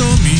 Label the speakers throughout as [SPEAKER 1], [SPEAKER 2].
[SPEAKER 1] Tommy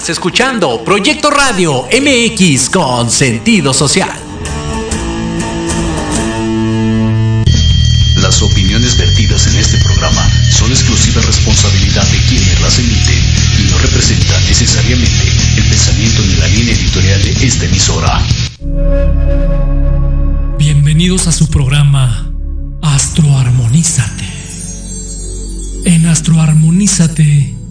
[SPEAKER 2] Estás escuchando Proyecto Radio MX con sentido social.
[SPEAKER 3] Las opiniones vertidas en este programa son exclusiva responsabilidad de quienes las emiten y no representan necesariamente el pensamiento ni la línea editorial de esta emisora.
[SPEAKER 4] Bienvenidos a su programa Astroarmonízate. En Astroarmonízate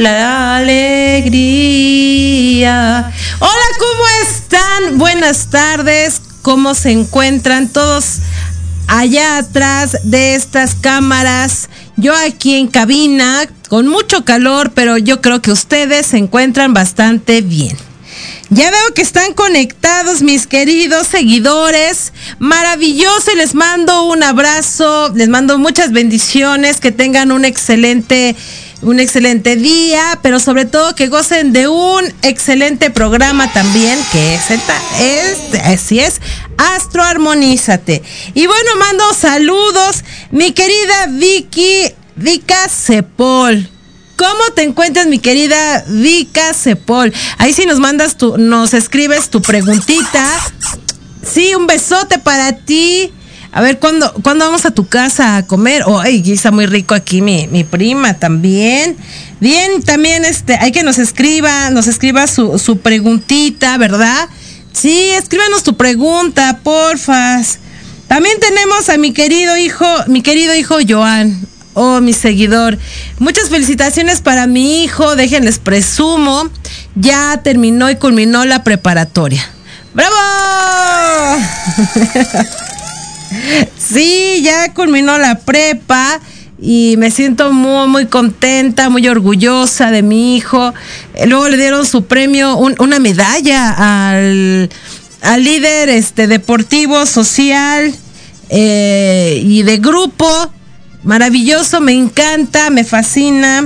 [SPEAKER 1] La
[SPEAKER 5] alegría. Hola, ¿cómo están? Buenas tardes. ¿Cómo se encuentran todos allá atrás de estas cámaras? Yo aquí en cabina con mucho calor, pero yo creo que ustedes se encuentran bastante bien. Ya veo que están conectados mis queridos seguidores. Maravilloso y les mando un abrazo, les mando muchas bendiciones, que tengan un excelente un excelente día, pero sobre todo que gocen de un excelente programa también, que es, el es así es, Astroarmonízate. Y bueno, mando saludos, mi querida Vicky, Vika Cepol. ¿Cómo te encuentras, mi querida Vika Cepol? Ahí sí nos mandas tu, nos escribes tu preguntita. Sí, un besote para ti. A ver, ¿cuándo, ¿cuándo vamos a tu casa a comer? Oh, ay, está muy rico aquí mi, mi prima también. Bien, también este, hay que nos escriba, nos escriba su, su preguntita, ¿verdad? Sí, escríbanos tu pregunta, porfas. También tenemos a mi querido hijo, mi querido hijo Joan. Oh, mi seguidor. Muchas felicitaciones para mi hijo. Déjenles presumo. Ya terminó y culminó la preparatoria. ¡Bravo! Sí, ya culminó la prepa y me siento muy, muy contenta, muy orgullosa de mi hijo. Luego le dieron su premio, un- una medalla al, al líder este, deportivo, social eh, y de grupo. Maravilloso, me encanta, me fascina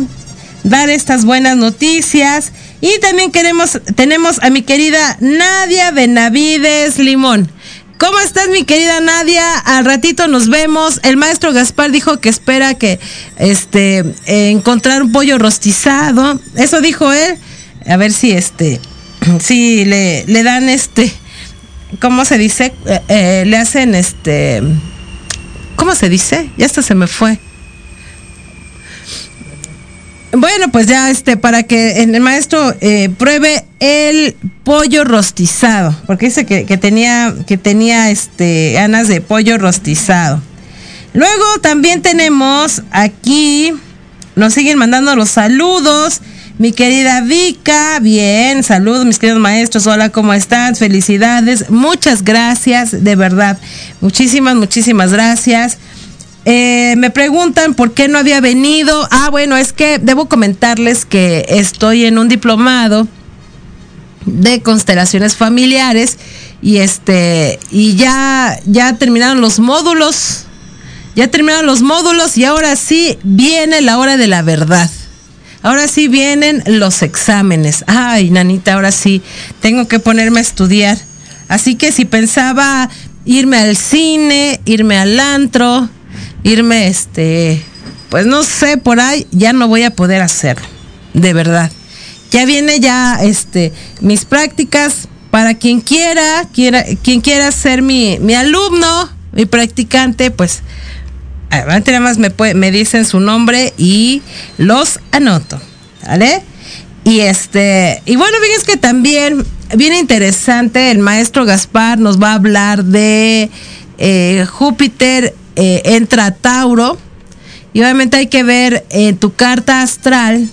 [SPEAKER 5] dar estas buenas noticias. Y también queremos, tenemos a mi querida Nadia Benavides Limón. ¿Cómo estás, mi querida Nadia? Al ratito nos vemos. El maestro Gaspar dijo que espera que este eh, encontrar un pollo rostizado. Eso dijo él. A ver si este si le, dan este ¿cómo se dice? Eh, eh, le hacen este ¿cómo se dice? Ya hasta se me fue. Bueno, pues ya este, para que el maestro eh, pruebe el pollo rostizado, porque dice que, tenía, que tenía este, ganas de pollo rostizado. Luego también tenemos aquí, nos siguen mandando los saludos. Mi querida Vika, bien, saludos mis queridos maestros, hola, ¿cómo están? Felicidades, muchas gracias, de verdad, muchísimas, muchísimas gracias. Eh, me preguntan por qué no había venido. Ah, bueno, es que debo comentarles que estoy en un diplomado de constelaciones familiares y este y ya ya terminaron los módulos. Ya terminaron los módulos y ahora sí viene la hora de la verdad. Ahora sí vienen los exámenes. Ay, nanita, ahora sí tengo que ponerme a estudiar. Así que si pensaba irme al cine, irme al antro, irme este, pues no sé, por ahí ya no voy a poder hacerlo. De verdad. Ya viene ya este mis prácticas para quien quiera, quiera quien quiera ser mi, mi alumno, mi practicante, pues Adelante nada más me, me dicen su nombre y los anoto. ¿Vale? Y este, y bueno, fíjense que también viene interesante, el maestro Gaspar nos va a hablar de eh, Júpiter eh, entra Tauro. Y obviamente hay que ver en tu carta astral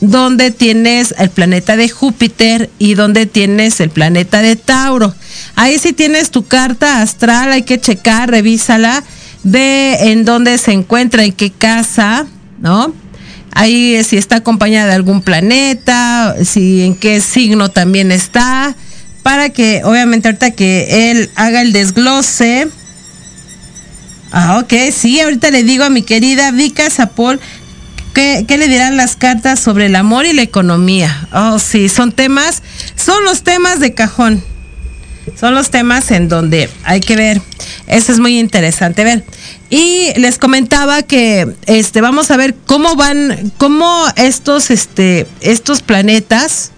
[SPEAKER 5] donde tienes el planeta de Júpiter y donde tienes el planeta de Tauro. Ahí si tienes tu carta astral, hay que checar, revísala, ve en dónde se encuentra, en qué casa, ¿no? Ahí si está acompañada de algún planeta, si en qué signo también está, para que obviamente ahorita que él haga el desglose. Ah, ok, sí, ahorita le digo a mi querida Vika Zapol ¿Qué, le dirán las cartas sobre el amor y la economía? Oh, sí, son temas, son los temas de cajón. Son los temas en donde hay que ver. Eso es muy interesante ver. Y les comentaba que este vamos a ver cómo van, cómo estos, este, estos planetas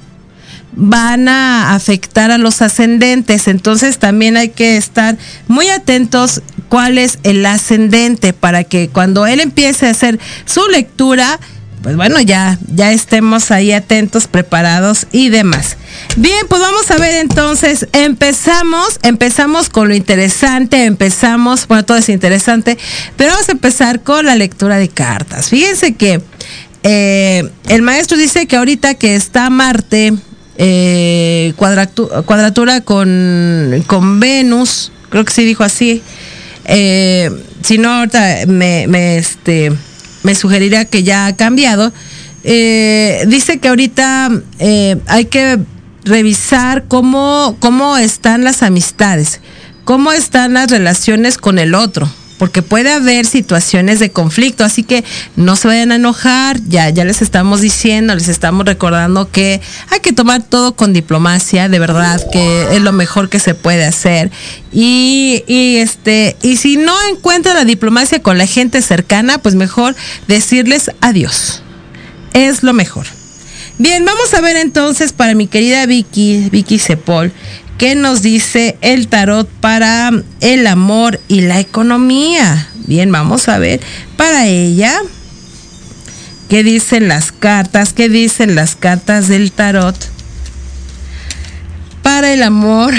[SPEAKER 5] van a afectar a los ascendentes. Entonces también hay que estar muy atentos cuál es el ascendente para que cuando él empiece a hacer su lectura, pues bueno, ya, ya estemos ahí atentos, preparados y demás. Bien, pues vamos a ver entonces, empezamos, empezamos con lo interesante, empezamos, bueno, todo es interesante, pero vamos a empezar con la lectura de cartas. Fíjense que eh, el maestro dice que ahorita que está Marte, eh, cuadratura con, con Venus, creo que sí dijo así, eh, si no, ahorita me, me, este, me sugeriría que ya ha cambiado. Eh, dice que ahorita eh, hay que revisar cómo, cómo están las amistades, cómo están las relaciones con el otro porque puede haber situaciones de conflicto, así que no se vayan a enojar, ya, ya les estamos diciendo, les estamos recordando que hay que tomar todo con diplomacia, de verdad, que es lo mejor que se puede hacer. Y, este, y si no encuentra la diplomacia con la gente cercana, pues mejor decirles adiós. Es lo mejor. Bien, vamos a ver entonces para mi querida Vicky, Vicky Cepol, ¿Qué nos dice el tarot para el amor y la economía? Bien, vamos a ver para ella. ¿Qué dicen las cartas? ¿Qué dicen las cartas del tarot? Para el amor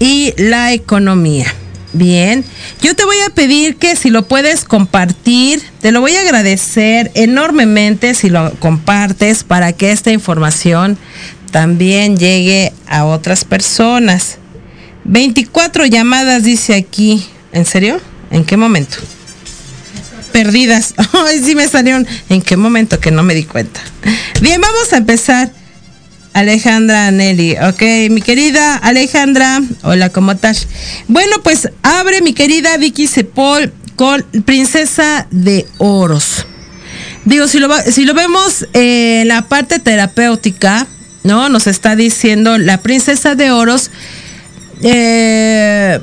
[SPEAKER 5] y la economía. Bien, yo te voy a pedir que si lo puedes compartir, te lo voy a agradecer enormemente si lo compartes para que esta información también llegue a otras personas. 24 llamadas dice aquí. ¿En serio? ¿En qué momento? Perdidas. Ay, sí me salieron. ¿En qué momento? Que no me di cuenta. Bien, vamos a empezar. Alejandra Nelly, ok, mi querida Alejandra, hola, ¿cómo estás? Bueno, pues abre mi querida Vicky Sepol con Princesa de Oros. Digo, si lo, si lo vemos en la parte terapéutica, ¿no? Nos está diciendo la princesa de oros. Eh,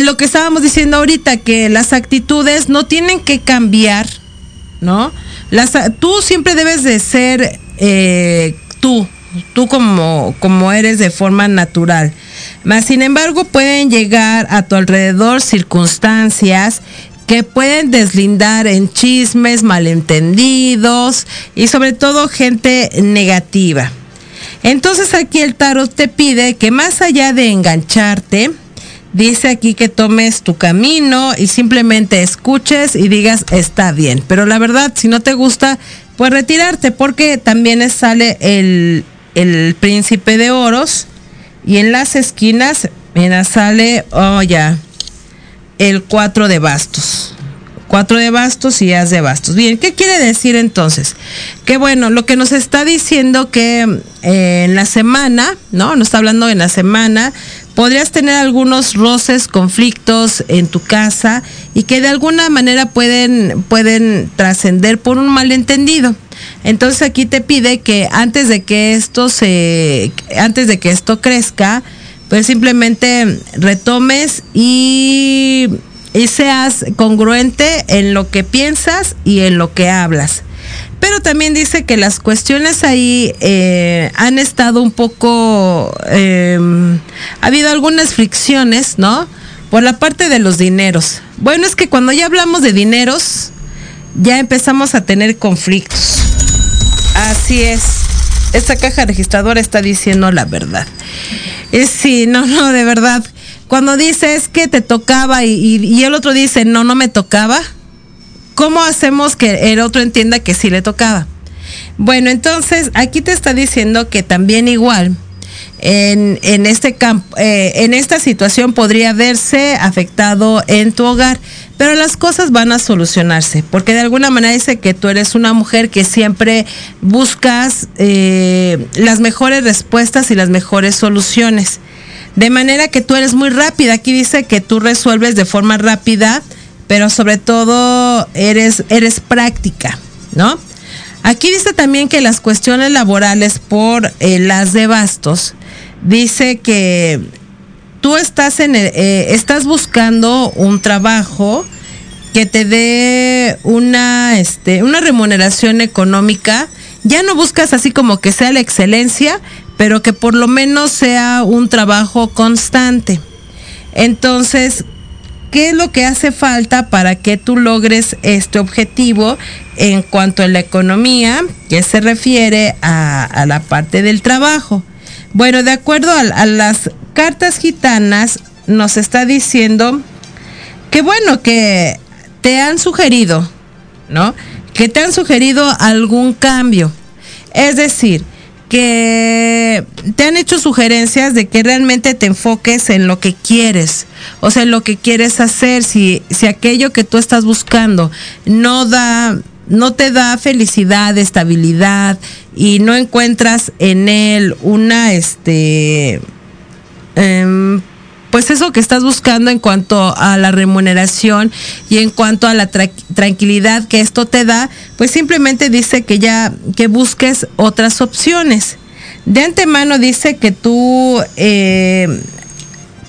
[SPEAKER 5] lo que estábamos diciendo ahorita, que las actitudes no tienen que cambiar, ¿no? Las, tú siempre debes de ser eh, tú, tú como, como eres de forma natural. Mas, sin embargo, pueden llegar a tu alrededor circunstancias que pueden deslindar en chismes, malentendidos y sobre todo gente negativa. Entonces aquí el tarot te pide que más allá de engancharte, dice aquí que tomes tu camino y simplemente escuches y digas está bien. Pero la verdad, si no te gusta, pues retirarte porque también sale el, el príncipe de oros y en las esquinas, mira, sale, oh ya, el cuatro de bastos. Cuatro de bastos y as de bastos. Bien, ¿qué quiere decir entonces? Que bueno, lo que nos está diciendo que eh, en la semana, ¿no? Nos está hablando en la semana, podrías tener algunos roces, conflictos en tu casa y que de alguna manera pueden, pueden trascender por un malentendido. Entonces aquí te pide que antes de que esto se, antes de que esto crezca, pues simplemente retomes y y seas congruente en lo que piensas y en lo que hablas. Pero también dice que las cuestiones ahí eh, han estado un poco, em, ha habido algunas fricciones, ¿no? por la parte de los dineros. Bueno, es que cuando ya hablamos de dineros, ya empezamos a tener conflictos. Así es. Esta caja registradora está diciendo la verdad. Es sí, no, no, de verdad. Cuando dices que te tocaba y, el otro dice, no, no me tocaba, ¿cómo hacemos que el otro entienda que sí le tocaba? Bueno, entonces aquí te está diciendo que también igual en, en este campo, eh, en esta situación podría verse afectado en tu hogar, pero las cosas van a solucionarse, porque de alguna manera dice que tú eres una mujer que siempre buscas eh, las mejores respuestas y las mejores soluciones. De manera que tú eres muy rápida. Aquí dice que tú resuelves de forma rápida, pero sobre todo eres, eres práctica, ¿no? Aquí dice también que las cuestiones laborales por eh, las de bastos, dice que tú estás, en eh, estás buscando un trabajo que te dé una, este, una remuneración económica. Ya no buscas así como que sea la excelencia, pero que por lo menos sea un trabajo constante. Entonces, ¿qué es lo que hace falta para que tú logres este objetivo en cuanto a la economía, que se refiere a, la parte del trabajo? Bueno, de acuerdo a, las cartas gitanas, nos está diciendo que bueno, que te han sugerido, ¿no? Que te han sugerido algún cambio. Es decir, que te han hecho sugerencias de que realmente te enfoques en lo que quieres, o sea, en lo que quieres hacer, si, si aquello que tú estás buscando no da, no te da felicidad, estabilidad y no encuentras en él una, este, em, pues eso que estás buscando en cuanto a la remuneración y en cuanto a la tranquilidad que esto te da, pues simplemente dice que ya que busques otras opciones. De antemano dice que tú eh,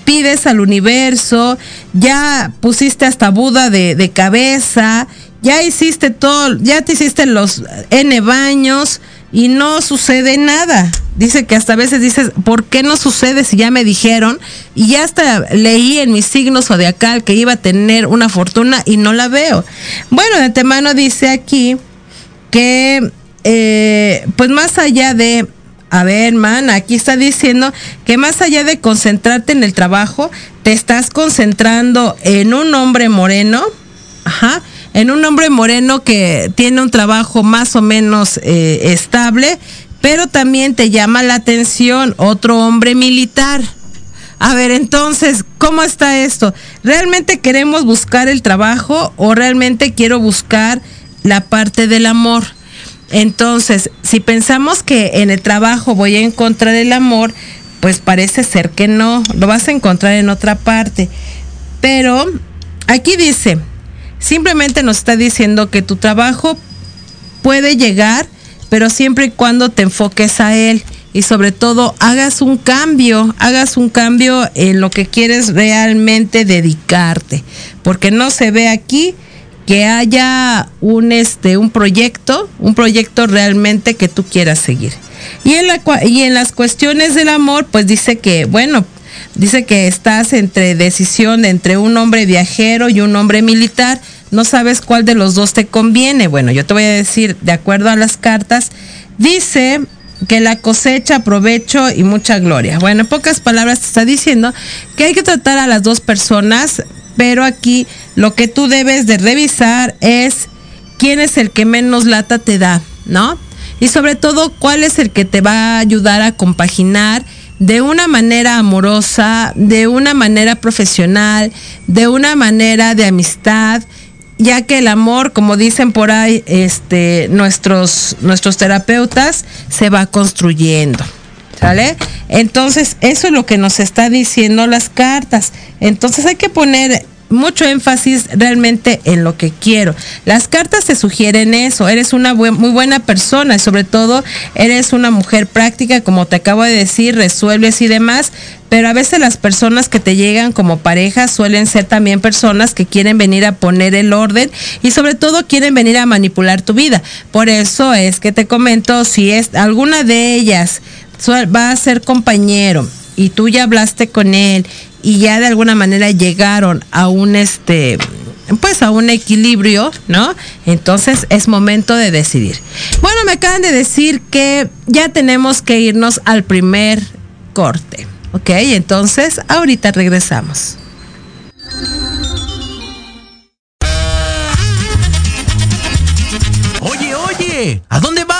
[SPEAKER 5] pides al universo, ya pusiste hasta Buda de, de cabeza, ya hiciste todo, ya te hiciste los N baños, y no sucede nada. Dice que hasta a veces dices, ¿por qué no sucede si ya me dijeron? Y ya hasta leí en mis signos zodiacal que iba a tener una fortuna y no la veo. Bueno, de antemano dice aquí que, eh, pues más allá de, a ver, man, aquí está diciendo que más allá de concentrarte en el trabajo, te estás concentrando en un hombre moreno, ajá, en un hombre moreno que tiene un trabajo más o menos eh, estable, pero también te llama la atención otro hombre militar. A ver, entonces, ¿cómo está esto? ¿Realmente queremos buscar el trabajo o realmente quiero buscar la parte del amor? Entonces, si pensamos que en el trabajo voy a encontrar el amor, pues parece ser que no, lo vas a encontrar en otra parte. Pero aquí dice, Simplemente nos está diciendo que tu trabajo puede llegar, pero siempre y cuando te enfoques a él y sobre todo hagas un cambio, hagas un cambio en lo que quieres realmente dedicarte, porque no se ve aquí que haya un este un proyecto, un proyecto realmente que tú quieras seguir. Y en la y en las cuestiones del amor, pues dice que bueno, Dice que estás entre decisión entre un hombre viajero y un hombre militar. No sabes cuál de los dos te conviene. Bueno, yo te voy a decir, de acuerdo a las cartas, dice que la cosecha, provecho y mucha gloria. Bueno, en pocas palabras te está diciendo que hay que tratar a las dos personas, pero aquí lo que tú debes de revisar es quién es el que menos lata te da, ¿no? Y sobre todo, cuál es el que te va a ayudar a compaginar de una manera amorosa, de una manera profesional, de una manera de amistad, ya que el amor, como dicen por ahí, este, nuestros, nuestros terapeutas, se va construyendo. ¿Sale? Entonces, eso es lo que nos está diciendo las cartas. Entonces hay que poner mucho énfasis realmente en lo que quiero. Las cartas te sugieren eso, eres una muy buena persona y sobre todo eres una mujer práctica, como te acabo de decir, resuelves y demás, pero a veces las personas que te llegan como pareja suelen ser también personas que quieren venir a poner el orden y sobre todo quieren venir a manipular tu vida. Por eso es que te comento, si es alguna de ellas va a ser compañero y tú ya hablaste con él y ya de alguna manera llegaron a un este pues a un equilibrio, ¿no? Entonces es momento de decidir. Bueno, me acaban de decir que ya tenemos que irnos al primer corte, ¿ok? Entonces ahorita regresamos.
[SPEAKER 2] Oye, oye, ¿a dónde vas?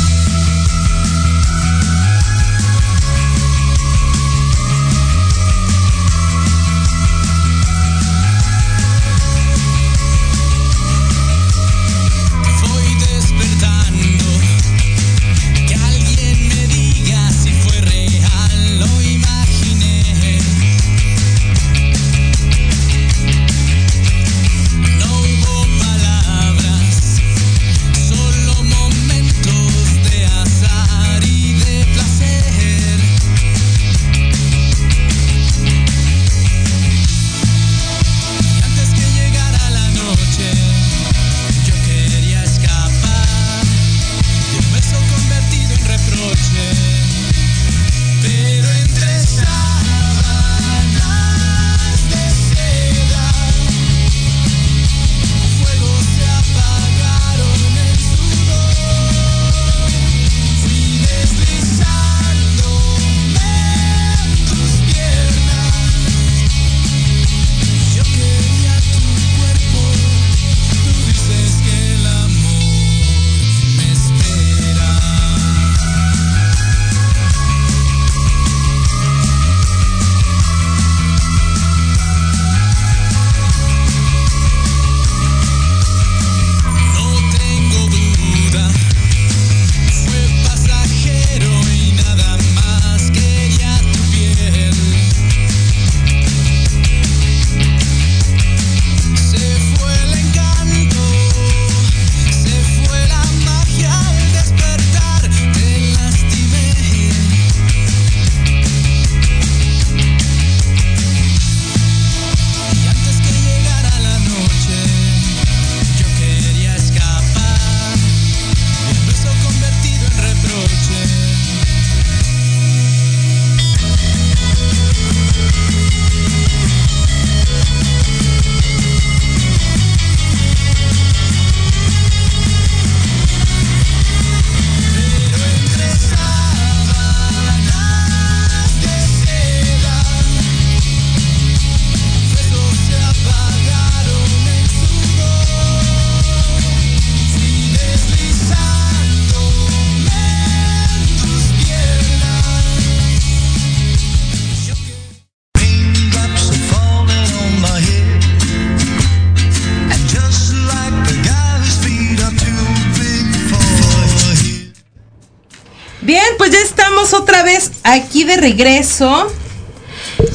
[SPEAKER 5] Regreso.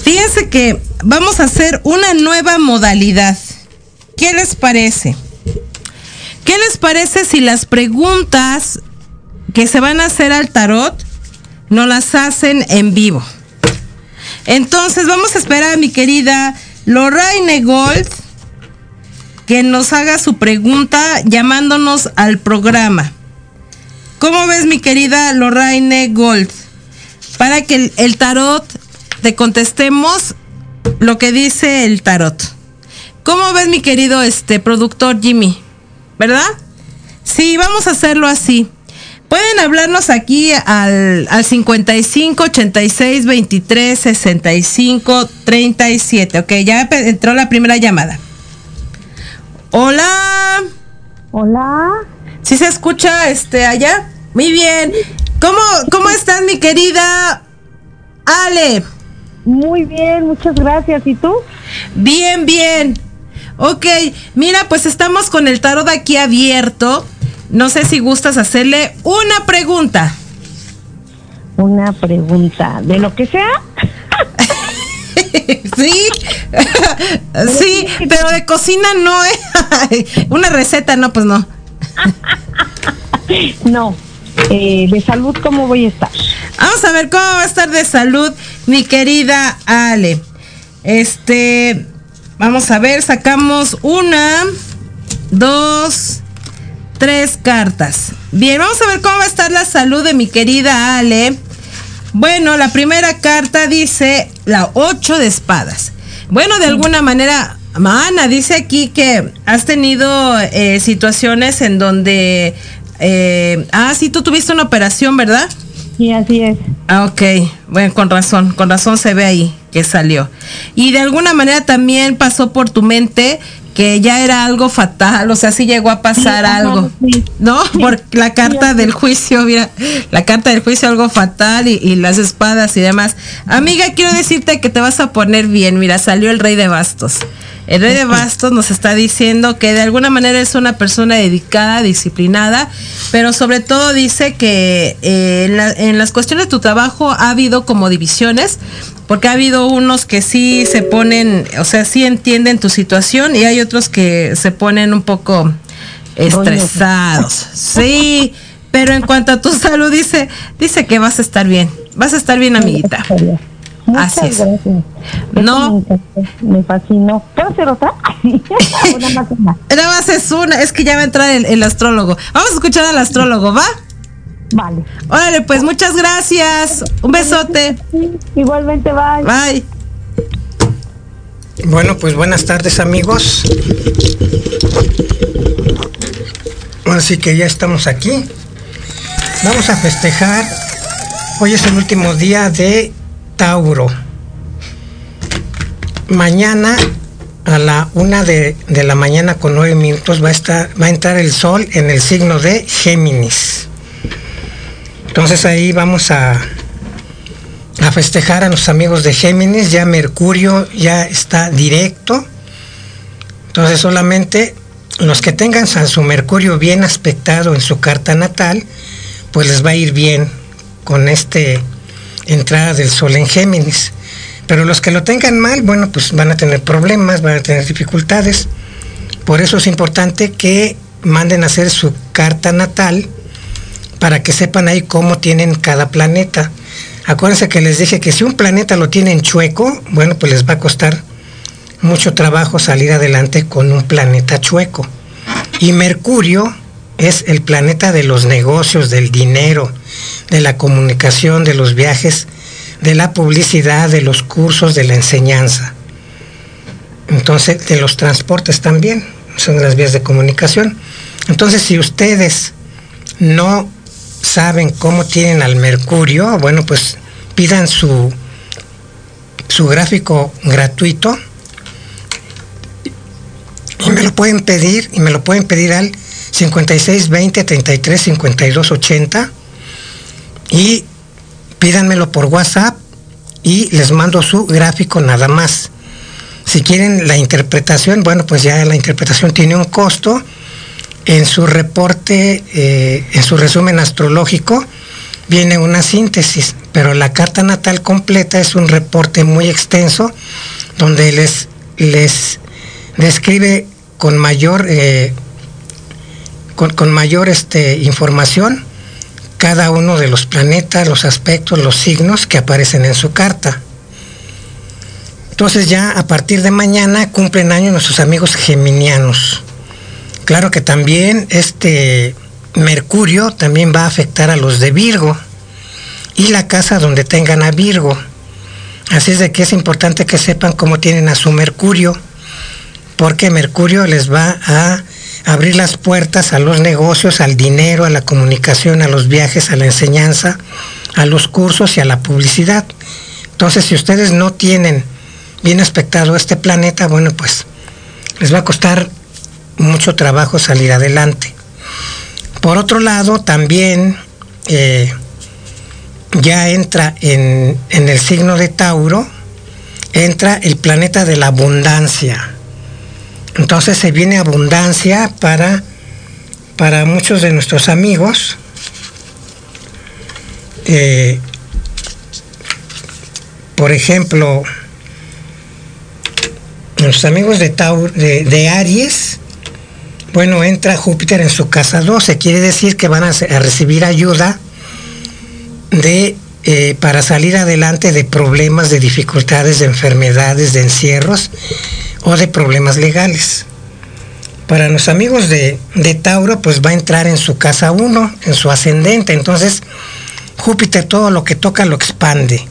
[SPEAKER 5] Fíjense que vamos a hacer una nueva modalidad. ¿Qué les parece? ¿Qué les parece si las preguntas que se van a hacer al tarot no las hacen en vivo? Entonces vamos a esperar a mi querida Lorraine Gold que nos haga su pregunta llamándonos al programa. ¿Cómo ves, mi querida Lorraine Gold? Para que el, el tarot te contestemos lo que dice el tarot. ¿Cómo ves, mi querido este productor Jimmy? ¿Verdad? Sí, vamos a hacerlo así. Pueden hablarnos aquí al, al 55 86 23 65 37. Ok, ya entró la primera llamada. Hola.
[SPEAKER 6] Hola,
[SPEAKER 5] ¿Sí se escucha este allá? Muy bien. ¿Cómo, cómo estás, mi querida Ale?
[SPEAKER 6] muy bien, muchas gracias. ¿Y tú?
[SPEAKER 5] Bien, bien. Ok, mira, pues estamos con el tarot aquí abierto. No sé si gustas hacerle una pregunta.
[SPEAKER 6] Una pregunta, ¿de lo que sea?
[SPEAKER 5] sí, sí, pero de cocina no, ¿eh? una receta no, pues no.
[SPEAKER 6] No, eh, de salud, ¿cómo voy a estar?
[SPEAKER 5] Vamos a ver cómo va a estar de salud mi querida Ale. Este, vamos a ver, sacamos una, dos, tres cartas. Bien, vamos a ver cómo va a estar la salud de mi querida Ale. Bueno, la primera carta dice la 8 de espadas. Bueno, de alguna manera, Mana dice aquí que has tenido eh, situaciones en donde... eh, ah, sí, tú tuviste una operación, ¿verdad?
[SPEAKER 6] Sí, así es.
[SPEAKER 5] Ah, ok. Bueno, con razón, con razón se ve ahí que salió. Y de alguna manera también pasó por tu mente que ya era algo fatal, o sea, sí llegó a pasar
[SPEAKER 6] Sí,
[SPEAKER 5] algo,
[SPEAKER 6] sí.
[SPEAKER 5] ¿no? Por la carta del juicio, mira, la carta del juicio algo fatal y, y las espadas y demás. Amiga, quiero decirte que te vas a poner bien, mira, salió el rey de bastos. El rey de bastos nos está diciendo que de alguna manera es una persona dedicada, disciplinada, pero sobre todo dice que eh, en, la- en las cuestiones de tu trabajo ha habido como divisiones, porque ha habido unos que sí se ponen, o sea, sí entienden tu situación y hay otros que se ponen un poco estresados. Sí, pero en cuanto a tu salud dice, dice que vas a estar bien, vas a estar bien, amiguita.
[SPEAKER 6] Muchas
[SPEAKER 5] Así es.
[SPEAKER 6] gracias.
[SPEAKER 5] No.
[SPEAKER 6] Me, fascinó. ¿Puedo hacer otra?
[SPEAKER 5] Nada más es una, es que ya va a entrar el, el astrólogo. Vamos a escuchar al astrólogo, ¿va?
[SPEAKER 6] Vale.
[SPEAKER 5] Órale, pues muchas gracias. Un besote.
[SPEAKER 6] Igualmente, bye.
[SPEAKER 5] Bye.
[SPEAKER 7] Bueno, pues buenas tardes amigos. Así que ya estamos aquí. Vamos a festejar. Hoy es el último día de Tauro. Mañana a la una de, de la mañana con nueve minutos va a, estar, va a entrar el sol en el signo de Géminis. Entonces ahí vamos a, a festejar a los amigos de Géminis. Ya Mercurio ya está directo. Entonces solamente los que tengan a su Mercurio bien aspectado en su carta natal, pues les va a ir bien con este entrada del Sol en Géminis. Pero los que lo tengan mal, bueno, pues van a tener problemas, van a tener dificultades. Por eso es importante que manden a hacer su carta natal para que sepan ahí cómo tienen cada planeta. Acuérdense que les dije que si un planeta lo tienen chueco, bueno, pues les va a costar mucho trabajo salir adelante con un planeta chueco. Y Mercurio es el planeta de los negocios, del dinero, de la comunicación, de los viajes, de la publicidad, de los cursos, de la enseñanza. Entonces, de los transportes también, son las vías de comunicación. Entonces, si ustedes no saben cómo tienen al Mercurio, bueno, pues pidan su, su gráfico gratuito y me lo pueden pedir, y me lo pueden pedir al 5620 33 52 80 y pídanmelo por WhatsApp y les mando su gráfico nada más. Si quieren la interpretación, bueno, pues ya la interpretación tiene un costo. En su reporte, eh, en su resumen astrológico, viene una síntesis, pero la carta natal completa es un reporte muy extenso donde les, les describe con mayor, eh, con, con este, información cada uno de los planetas, los aspectos, los signos que aparecen en su carta. Entonces ya a partir de mañana cumplen años nuestros amigos geminianos. Claro que también este Mercurio también va a afectar a los de Virgo y la casa donde tengan a Virgo. Así es de que es importante que sepan cómo tienen a su Mercurio, porque Mercurio les va a abrir las puertas a los negocios, al dinero, a la comunicación, a los viajes, a la enseñanza, a los cursos y a la publicidad. Entonces, si ustedes no tienen bien aspectado este planeta, bueno, pues les va a costar mucho trabajo salir adelante. Por otro lado, también eh, ya entra en, en el signo de Tauro, entra el planeta de la abundancia. Entonces se viene abundancia para, para muchos de nuestros amigos. Eh, por ejemplo, nuestros amigos de, Taur, de, de, Aries, bueno, entra Júpiter en su casa 12, quiere decir que van a, recibir ayuda de eh, para salir adelante de problemas, de dificultades, de enfermedades, de encierros o de problemas legales. Para los amigos de, de Tauro, pues va a entrar en su casa 1, en su ascendente. Entonces, Júpiter todo lo que toca lo expande.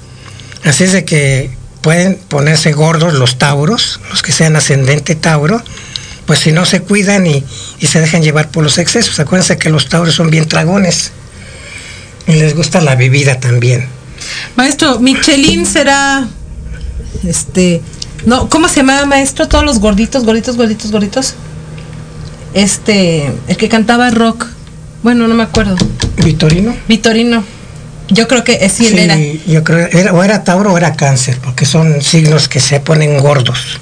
[SPEAKER 7] Así es de que pueden ponerse gordos los tauros, los que sean ascendente Tauro, pues si no se cuidan y, y se dejan llevar por los excesos. Acuérdense que los tauros son bien dragones y les gusta la bebida también.
[SPEAKER 5] Maestro, Michelin será. Este. No, ¿cómo se llamaba, maestro? Todos los gorditos, gorditos, gorditos, gorditos. Este. El que cantaba rock. Bueno, no me acuerdo.
[SPEAKER 7] ¿Vitorino?
[SPEAKER 5] Vitorino. Yo creo que sí, él era.
[SPEAKER 7] yo creo era, o era Tauro o era Cáncer, porque son signos que se ponen gordos.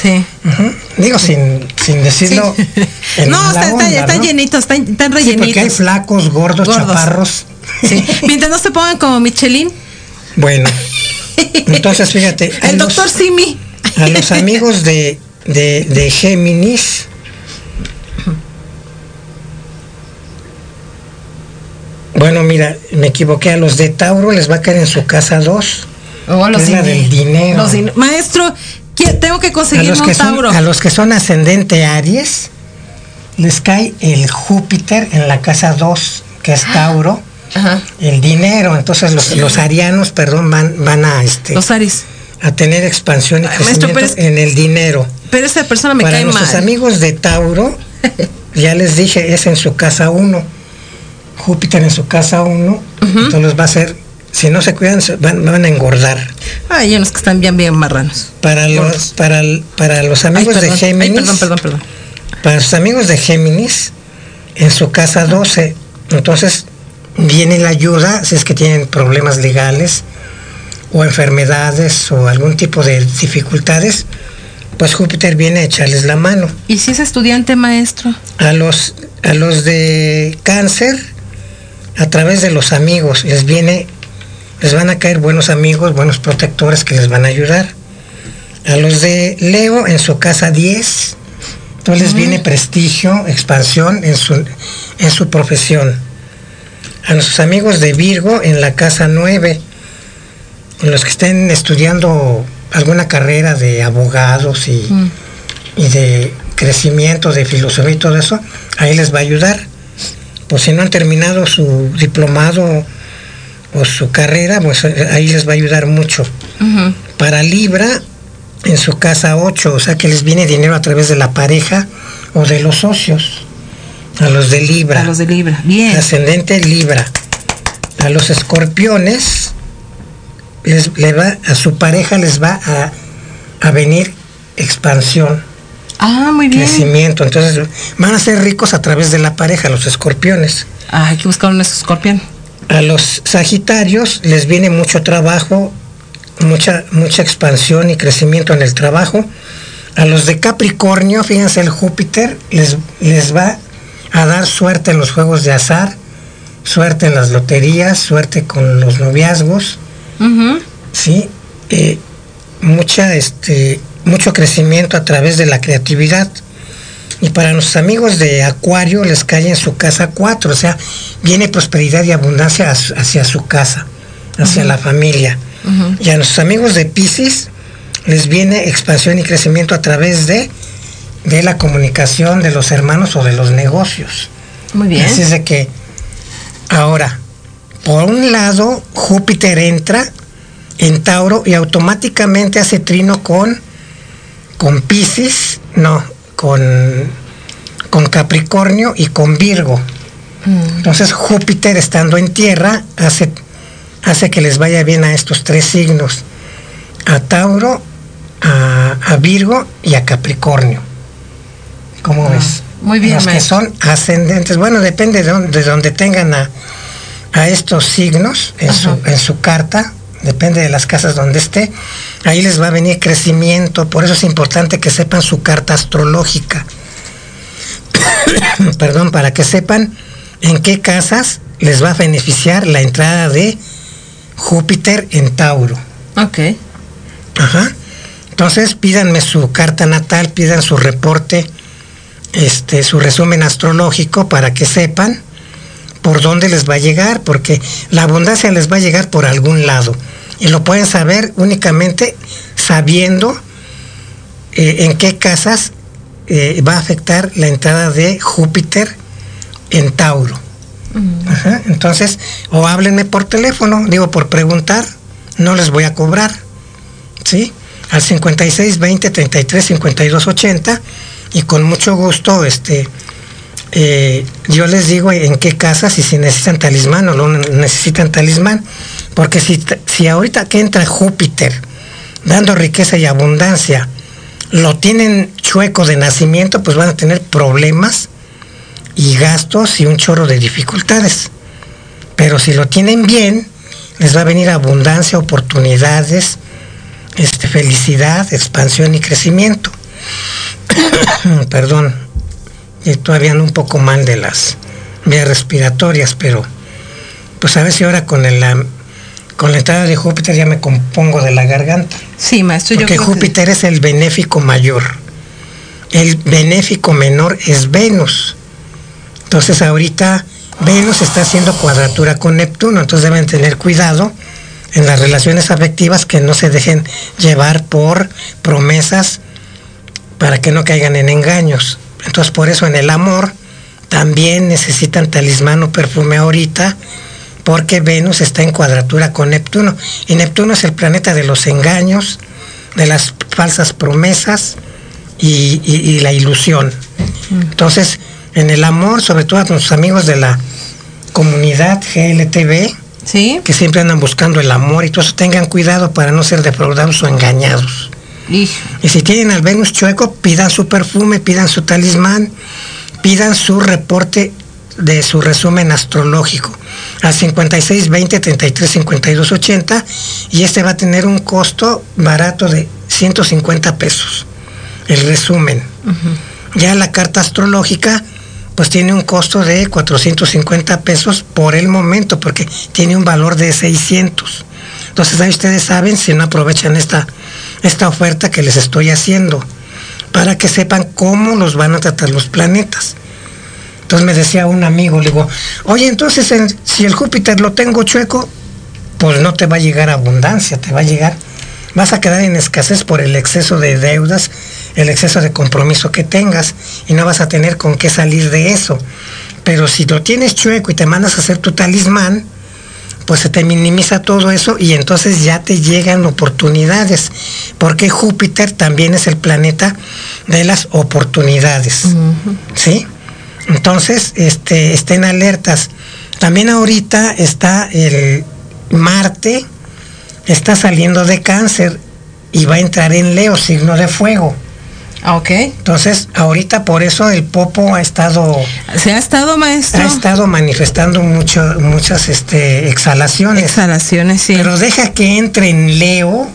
[SPEAKER 5] Sí.
[SPEAKER 7] Digo sin, sin decirlo. en
[SPEAKER 5] No,
[SPEAKER 7] mala
[SPEAKER 5] está- está-
[SPEAKER 7] ¿no?
[SPEAKER 5] llenitos, están, están
[SPEAKER 7] Sí, porque hay
[SPEAKER 5] rellenitos.
[SPEAKER 7] flacos, gordos,
[SPEAKER 5] Gordos.
[SPEAKER 7] chaparros.
[SPEAKER 5] Sí. Mientras no se pongan como Michelin.
[SPEAKER 7] Bueno, entonces fíjate.
[SPEAKER 5] El
[SPEAKER 7] los-
[SPEAKER 5] doctor Simi.
[SPEAKER 7] a los amigos de, de, de Géminis. Bueno, mira, me equivoqué. A los de Tauro les va a caer en su casa 2.
[SPEAKER 5] Oh, los
[SPEAKER 7] es la del dinero.
[SPEAKER 5] los Maestro, ¿qué- tengo que
[SPEAKER 7] A
[SPEAKER 5] conseguir
[SPEAKER 7] los,
[SPEAKER 5] un
[SPEAKER 7] que son,
[SPEAKER 5] Tauro.
[SPEAKER 7] a los que son ascendente Aries, les cae el Júpiter en la casa 2, que es Tauro,
[SPEAKER 5] Ajá.
[SPEAKER 7] el dinero. Entonces los, los arianos, perdón, van, van a, este,
[SPEAKER 5] Los Aries.
[SPEAKER 7] a tener expansión y
[SPEAKER 5] Ay, maestro,
[SPEAKER 7] crecimiento
[SPEAKER 5] pero es-
[SPEAKER 7] en el dinero.
[SPEAKER 5] Pero esa persona me
[SPEAKER 7] Para
[SPEAKER 5] cae
[SPEAKER 7] nuestros
[SPEAKER 5] mal.
[SPEAKER 7] amigos de Tauro, ya les dije, es en su casa 1. Júpiter en su casa 1. Entonces va a hacer, si no se cuidan, se van, van a engordar.
[SPEAKER 5] Hay unos que están bien, bien marranos.
[SPEAKER 7] Para los, para, para los amigos
[SPEAKER 5] Ay, perdón.
[SPEAKER 7] de Géminis,
[SPEAKER 5] Ay, perdón, perdón, perdón.
[SPEAKER 7] para los amigos de Géminis, en su casa 12, entonces viene la ayuda si es que tienen problemas legales o enfermedades o algún tipo de dificultades, pues Júpiter viene a echarles la mano.
[SPEAKER 5] ¿Y si es estudiante, maestro?
[SPEAKER 7] a los a los de cáncer a través de los amigos les viene les van a caer buenos amigos buenos protectores que les van a ayudar. A los de Leo en su casa 10 entonces les viene prestigio expansión en su en su profesión. A nuestros amigos de Virgo en la casa 9 los que estén estudiando alguna carrera de abogados y y de crecimiento, de filosofía y todo eso, ahí les va a ayudar. Pues si no han terminado su diplomado o su carrera, pues eh, ahí les va a ayudar mucho. Para Libra, en su casa 8, o sea que les viene dinero a través de la pareja o de los socios. A los de Libra.
[SPEAKER 5] A los de Libra. Bien.
[SPEAKER 7] Ascendente Libra. A los escorpiones, les, le va, a su pareja les va a, a venir expansión
[SPEAKER 5] Ah, muy bien.
[SPEAKER 7] crecimiento. Entonces van a ser ricos a través de la pareja, los escorpiones.
[SPEAKER 5] Ah, hay que buscar un escorpión.
[SPEAKER 7] A los sagitarios les viene mucho trabajo, mucha, mucha expansión y crecimiento en el trabajo. A los de Capricornio, fíjense, el Júpiter les, les va a dar suerte en los juegos de azar, suerte en las loterías, suerte con los noviazgos. ¿sí? Eh, mucha, este, mucho crecimiento a través de la creatividad. Y para nuestros amigos de Acuario les cae en su casa 4, o sea, viene prosperidad y abundancia hacia su casa, hacia la familia. Y a nuestros amigos de Pisces les viene expansión y crecimiento a través de, de la comunicación de los hermanos o de los negocios.
[SPEAKER 5] Muy bien.
[SPEAKER 7] Así es de que ahora, por un lado, Júpiter entra en Tauro y automáticamente hace trino con, con Pisces, no, con, con Capricornio y con Virgo. Entonces Júpiter estando en tierra hace, hace que les vaya bien a estos tres signos, a Tauro, a, a Virgo y a Capricornio. ¿Cómo ves?
[SPEAKER 5] muy bien,
[SPEAKER 7] Los que son ascendentes, bueno, depende de donde, de donde tengan a, a estos signos en su, en su carta, depende de las casas donde esté, ahí les va a venir crecimiento, por eso es importante que sepan su carta astrológica. Perdón, para que sepan en qué casas les va a beneficiar la entrada de Júpiter en Tauro.
[SPEAKER 5] Ok.
[SPEAKER 7] Ajá. Entonces pídanme su carta natal, pidan su reporte, este, su resumen astrológico para que sepan por dónde les va a llegar, porque la abundancia les va a llegar por algún lado. Y lo pueden saber únicamente sabiendo eh, en qué casas eh, va a afectar la entrada de Júpiter en Tauro. Ajá, Entonces, o háblenme por teléfono, digo, por preguntar, no les voy a cobrar. ¿Sí? Al 56 20 33 52 80 y con mucho gusto, este, eh, yo les digo en qué casas y si necesitan talismán o no necesitan talismán. Porque si, si ahorita que entra Júpiter, dando riqueza y abundancia, lo tienen chueco de nacimiento, pues van a tener problemas y gastos y un chorro de dificultades. Pero si lo tienen bien, les va a venir abundancia, oportunidades, este, felicidad, expansión y crecimiento. Perdón, y todavía ando un poco mal de las vías respiratorias, pero pues a ver si ahora con el, la, con la entrada de Júpiter ya me compongo de la garganta.
[SPEAKER 5] Sí, maestro, yo
[SPEAKER 7] Porque
[SPEAKER 5] que-
[SPEAKER 7] Júpiter es el benéfico mayor. El benéfico menor es Venus. Entonces ahorita Venus está haciendo cuadratura con Neptuno, entonces deben tener cuidado en las relaciones afectivas que no se dejen llevar por promesas para que no caigan en engaños. Entonces por eso en el amor también necesitan talismán o perfume ahorita porque Venus está en cuadratura con Neptuno. Y Neptuno es el planeta de los engaños, de las falsas promesas y, y- y la ilusión. Entonces, en el amor, sobre todo a nuestros amigos de la comunidad GLTV,
[SPEAKER 5] Sí.
[SPEAKER 7] que siempre andan buscando el amor y todo eso, tengan cuidado para no ser defraudados o engañados.
[SPEAKER 5] Hijo.
[SPEAKER 7] Y si tienen al Venus chueco, pidan su perfume, pidan su talismán, pidan su reporte de su resumen astrológico al 56 20 33 52 80 y este va a tener un costo barato de 150 pesos el resumen. Ya la carta astrológica pues tiene un costo de 450 pesos por el momento porque tiene un valor de 600 entonces ahí ustedes saben si no aprovechan esta esta oferta que les estoy haciendo para que sepan cómo los van a tratar los planetas entonces me decía un amigo, le digo, oye, entonces en- si el Júpiter lo tengo chueco, pues no te va a llegar abundancia, te va a llegar, vas a quedar en escasez por el exceso de deudas, el exceso de compromiso que tengas y no vas a tener con qué salir de eso. Pero si lo tienes chueco y te mandas a hacer tu talismán, pues se te minimiza todo eso y entonces ya te llegan oportunidades, porque Júpiter también es el planeta de las oportunidades. ¿Sí? Entonces, este, estén alertas. También ahorita está el Marte, está saliendo de cáncer y va a entrar en Leo, signo de fuego.
[SPEAKER 5] Ah, Ok.
[SPEAKER 7] Entonces, ahorita por eso el Popo ha estado,
[SPEAKER 5] ¿Se ha estado, maestro?
[SPEAKER 7] ha estado manifestando mucho, muchas este, exhalaciones.
[SPEAKER 5] Exhalaciones, sí.
[SPEAKER 7] Pero deja que entre en Leo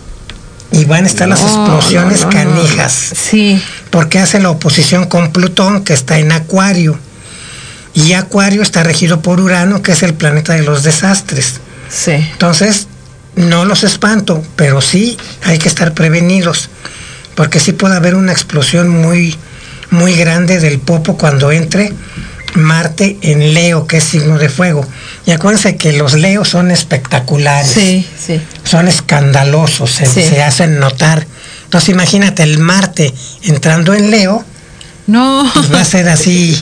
[SPEAKER 7] y van a estar las explosiones
[SPEAKER 5] no, no, no.
[SPEAKER 7] canijas.
[SPEAKER 5] Sí.
[SPEAKER 7] Porque hace la oposición con Plutón, que está en Acuario. Y Acuario está regido por Urano, que es el planeta de los desastres.
[SPEAKER 5] Sí.
[SPEAKER 7] Entonces, no los espanto, pero sí hay que estar prevenidos. Porque sí puede haber una explosión muy, muy grande del popo cuando entre Marte en Leo, que es signo de fuego. Y acuérdense que los Leos son espectaculares
[SPEAKER 5] Sí, sí.
[SPEAKER 7] son escandalosos, se,
[SPEAKER 5] Sí.
[SPEAKER 7] se hacen notar. Entonces imagínate el Marte entrando en Leo,
[SPEAKER 5] No.
[SPEAKER 7] pues va a ser así,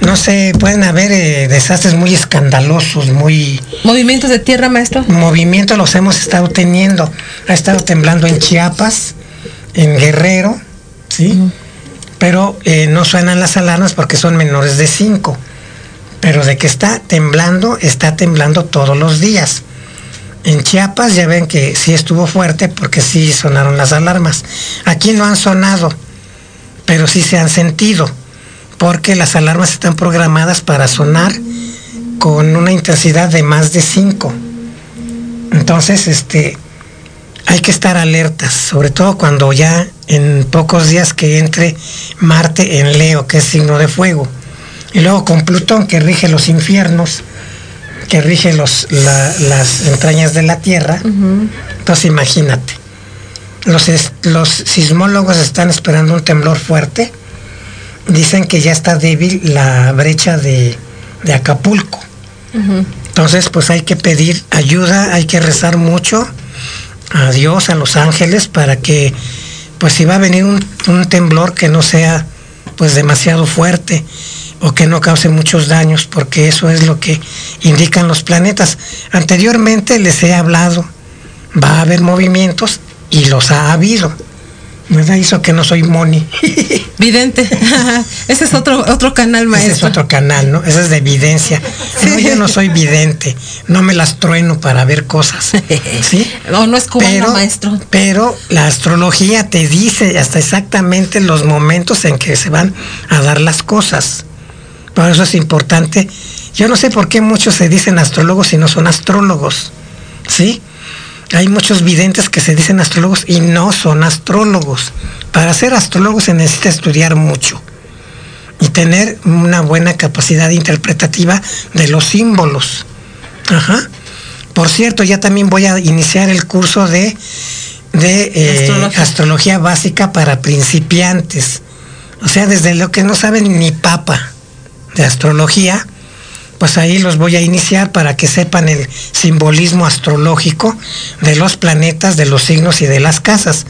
[SPEAKER 7] no sé, pueden haber eh, desastres muy escandalosos, muy
[SPEAKER 5] ¿Movimientos de tierra, maestro?
[SPEAKER 7] movimientos los hemos estado teniendo. Ha estado temblando en Chiapas, en Guerrero, ¿sí? Pero eh, no suenan las alarmas porque son menores de 5. Pero de que está temblando, está temblando todos los días. En Chiapas ya ven que sí estuvo fuerte porque sí sonaron las alarmas. Aquí no han sonado, pero sí se han sentido, porque las alarmas están programadas para sonar con una intensidad de más de 5. Entonces, este, hay que estar alertas, sobre todo cuando ya en pocos días que entre Marte en Leo, que es signo de fuego. Y luego con Plutón, que rige los infiernos, que rige los, la- las entrañas de la Tierra. Entonces imagínate. Los, los sismólogos están esperando un temblor fuerte. Dicen que ya está débil la brecha de, de Acapulco. Entonces, pues hay que pedir ayuda, hay que rezar mucho a Dios, a los ángeles, para que, pues si va a venir un, un temblor que no sea pues demasiado fuerte o que no cause muchos daños, porque eso es lo que indican los planetas. Anteriormente les he hablado, va a haber movimientos y los ha habido. ¿Verdad? Eso que no soy Moni.
[SPEAKER 5] Vidente. Ese es otro, otro canal, maestro.
[SPEAKER 7] Ese es otro canal, ¿no? Ese es de evidencia. No, yo no soy vidente. No me las trueno para ver cosas. ¿Sí?
[SPEAKER 5] No, no es cubano,
[SPEAKER 7] pero,
[SPEAKER 5] maestro.
[SPEAKER 7] Pero la astrología te dice hasta exactamente los momentos en que se van a dar las cosas. Por eso es importante. Yo no sé por qué muchos se dicen astrólogos y no son astrólogos. ¿Sí? Hay muchos videntes que se dicen astrólogos y no son astrólogos. Para ser astrólogo se necesita estudiar mucho y tener una buena capacidad interpretativa de los símbolos. Ajá. Por cierto, ya también voy a iniciar el curso de, de eh, astrología. astrología básica para principiantes. O sea, desde lo que no saben ni papa de astrología, pues ahí los voy a iniciar para que sepan el simbolismo astrológico de los planetas, de los signos y de las casas.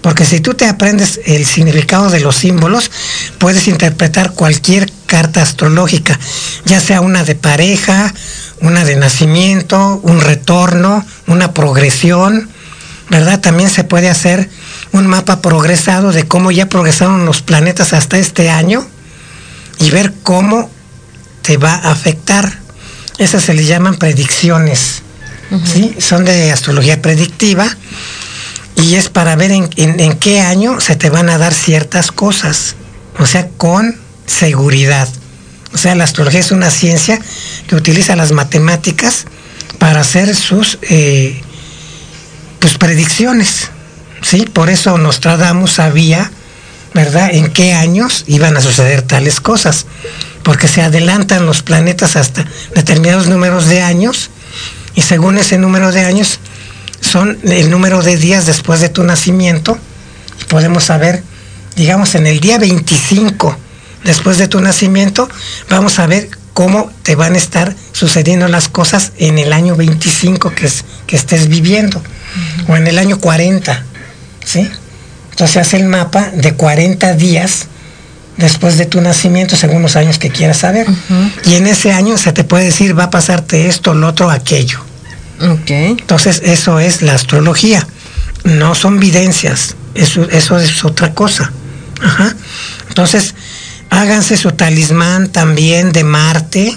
[SPEAKER 7] Porque si tú te aprendes el significado de los símbolos, puedes interpretar cualquier carta astrológica, ya sea una de pareja, una de nacimiento, un retorno, una progresión, ¿verdad? También se puede hacer un mapa progresado de cómo ya progresaron los planetas hasta este año y ver cómo te va a afectar. Esas se le llaman predicciones. Uh -huh. ¿sí? Son de astrología predictiva y es para ver en, en, en, qué año se te van a dar ciertas cosas. O sea, con seguridad. O sea, la astrología es una ciencia que utiliza las matemáticas para hacer sus eh, pues, predicciones. ¿sí? Por eso Nostradamus sabía, ¿verdad?, en qué años iban a suceder tales cosas porque se adelantan los planetas hasta determinados números de años y según ese número de años son el número de días después de tu nacimiento podemos saber, digamos, en el día 25 después de tu nacimiento, vamos a ver cómo te van a estar sucediendo las cosas en el año 25 que, es, que estés viviendo o en el año 40, ¿sí? Entonces hace el mapa de 40 días después de tu nacimiento, según los años que quieras saber. Uh -huh. Y en ese año se te puede decir, va a pasarte esto, lo otro, aquello.
[SPEAKER 5] Okay.
[SPEAKER 7] Entonces, eso es la astrología. No son videncias, eso, eso es otra cosa. Ajá. Entonces, háganse su talismán también de Marte,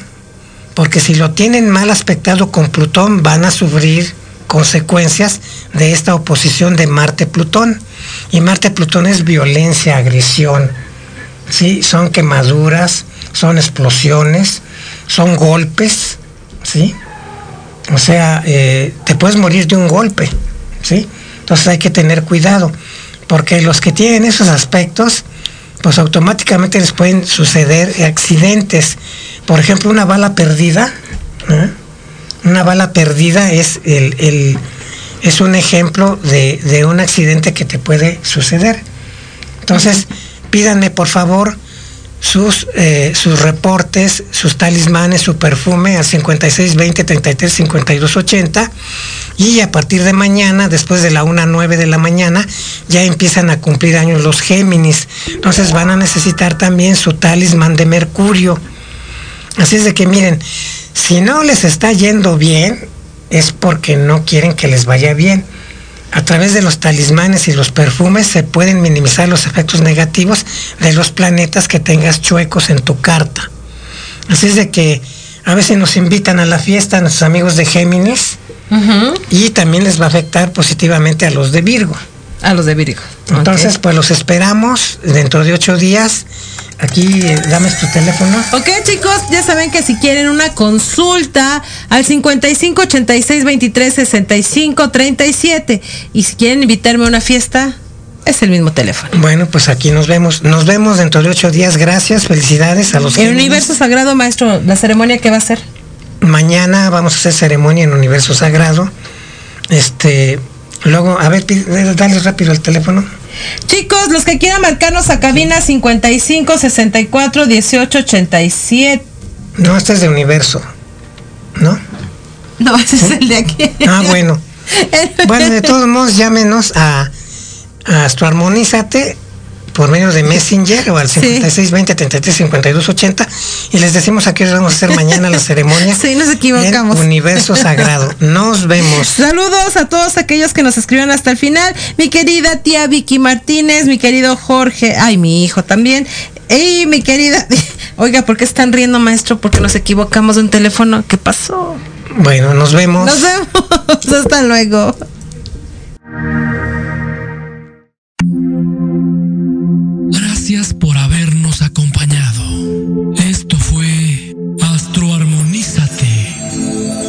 [SPEAKER 7] porque si lo tienen mal aspectado con Plutón, van a sufrir consecuencias de esta oposición de Marte-Plutón. Y Marte-Plutón es violencia, agresión, ¿sí? Son quemaduras, son explosiones, son golpes, ¿sí? O sea, eh, te puedes morir de un golpe, ¿sí? Entonces hay que tener cuidado, porque los que tienen esos aspectos, pues automáticamente les pueden suceder accidentes. Por ejemplo, una bala perdida, ¿eh? una bala perdida es, el, es un ejemplo de, de, un accidente que te puede suceder. Entonces, pídanme por favor sus, eh, sus reportes, sus talismanes, su perfume al 56 20 33 52 80 y a partir de mañana, después de la 1 a 9 de la mañana, ya empiezan a cumplir años los Géminis. Entonces van a necesitar también su talismán de Mercurio. Así es de que miren, si no les está yendo bien, es porque no quieren que les vaya bien a través de los talismanes y los perfumes se pueden minimizar los efectos negativos de los planetas que tengas chuecos en tu carta. Así es de que a veces nos invitan a la fiesta a nuestros amigos de Géminis uh -huh. y también les va a afectar positivamente a los de Virgo.
[SPEAKER 5] A los de Virgo.
[SPEAKER 7] Entonces, okay. pues los esperamos dentro de ocho días. Aquí, eh, dame tu teléfono.
[SPEAKER 5] Ok, chicos, ya saben que si quieren una consulta al 55 86 23 65 37 y si quieren invitarme a una fiesta, es el mismo teléfono.
[SPEAKER 7] Bueno, pues aquí nos vemos. Nos vemos dentro de ocho días. Gracias, felicidades a los
[SPEAKER 5] El Universo Sagrado, maestro, la ceremonia que va a ser.
[SPEAKER 7] Mañana vamos a hacer ceremonia en Universo Sagrado. Este, luego, a ver, dale rápido el teléfono.
[SPEAKER 5] Chicos, los que quieran marcarnos a cabina 55 64 18 87.
[SPEAKER 7] No, este es de Universo.
[SPEAKER 5] No, ese es el de aquí.
[SPEAKER 7] Ah, bueno. Bueno, de todos modos, llámenos a, a Astroarmonízate por medio de Messenger o al 5620 33 52 80 y les decimos a qué vamos a hacer mañana la ceremonia.
[SPEAKER 5] Sí, nos equivocamos.
[SPEAKER 7] En Universo Sagrado. Nos vemos.
[SPEAKER 5] Saludos a todos aquellos que nos escribieron hasta el final. Mi querida tía Vicky Martínez, mi querido Jorge, ay, mi hijo también. Y mi querida, oiga, ¿por qué están riendo, maestro? Porque nos equivocamos de un teléfono. ¿Qué pasó?
[SPEAKER 7] Bueno, nos vemos.
[SPEAKER 5] Nos vemos. Hasta luego.
[SPEAKER 4] Gracias por habernos acompañado. Esto fue Astroarmonízate.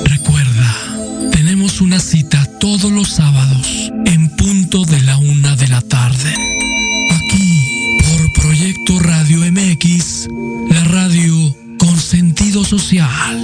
[SPEAKER 4] Recuerda, tenemos una cita todos los sábados en punto de la una de la tarde. Aquí, por Proyecto Radio MX, la radio con sentido social.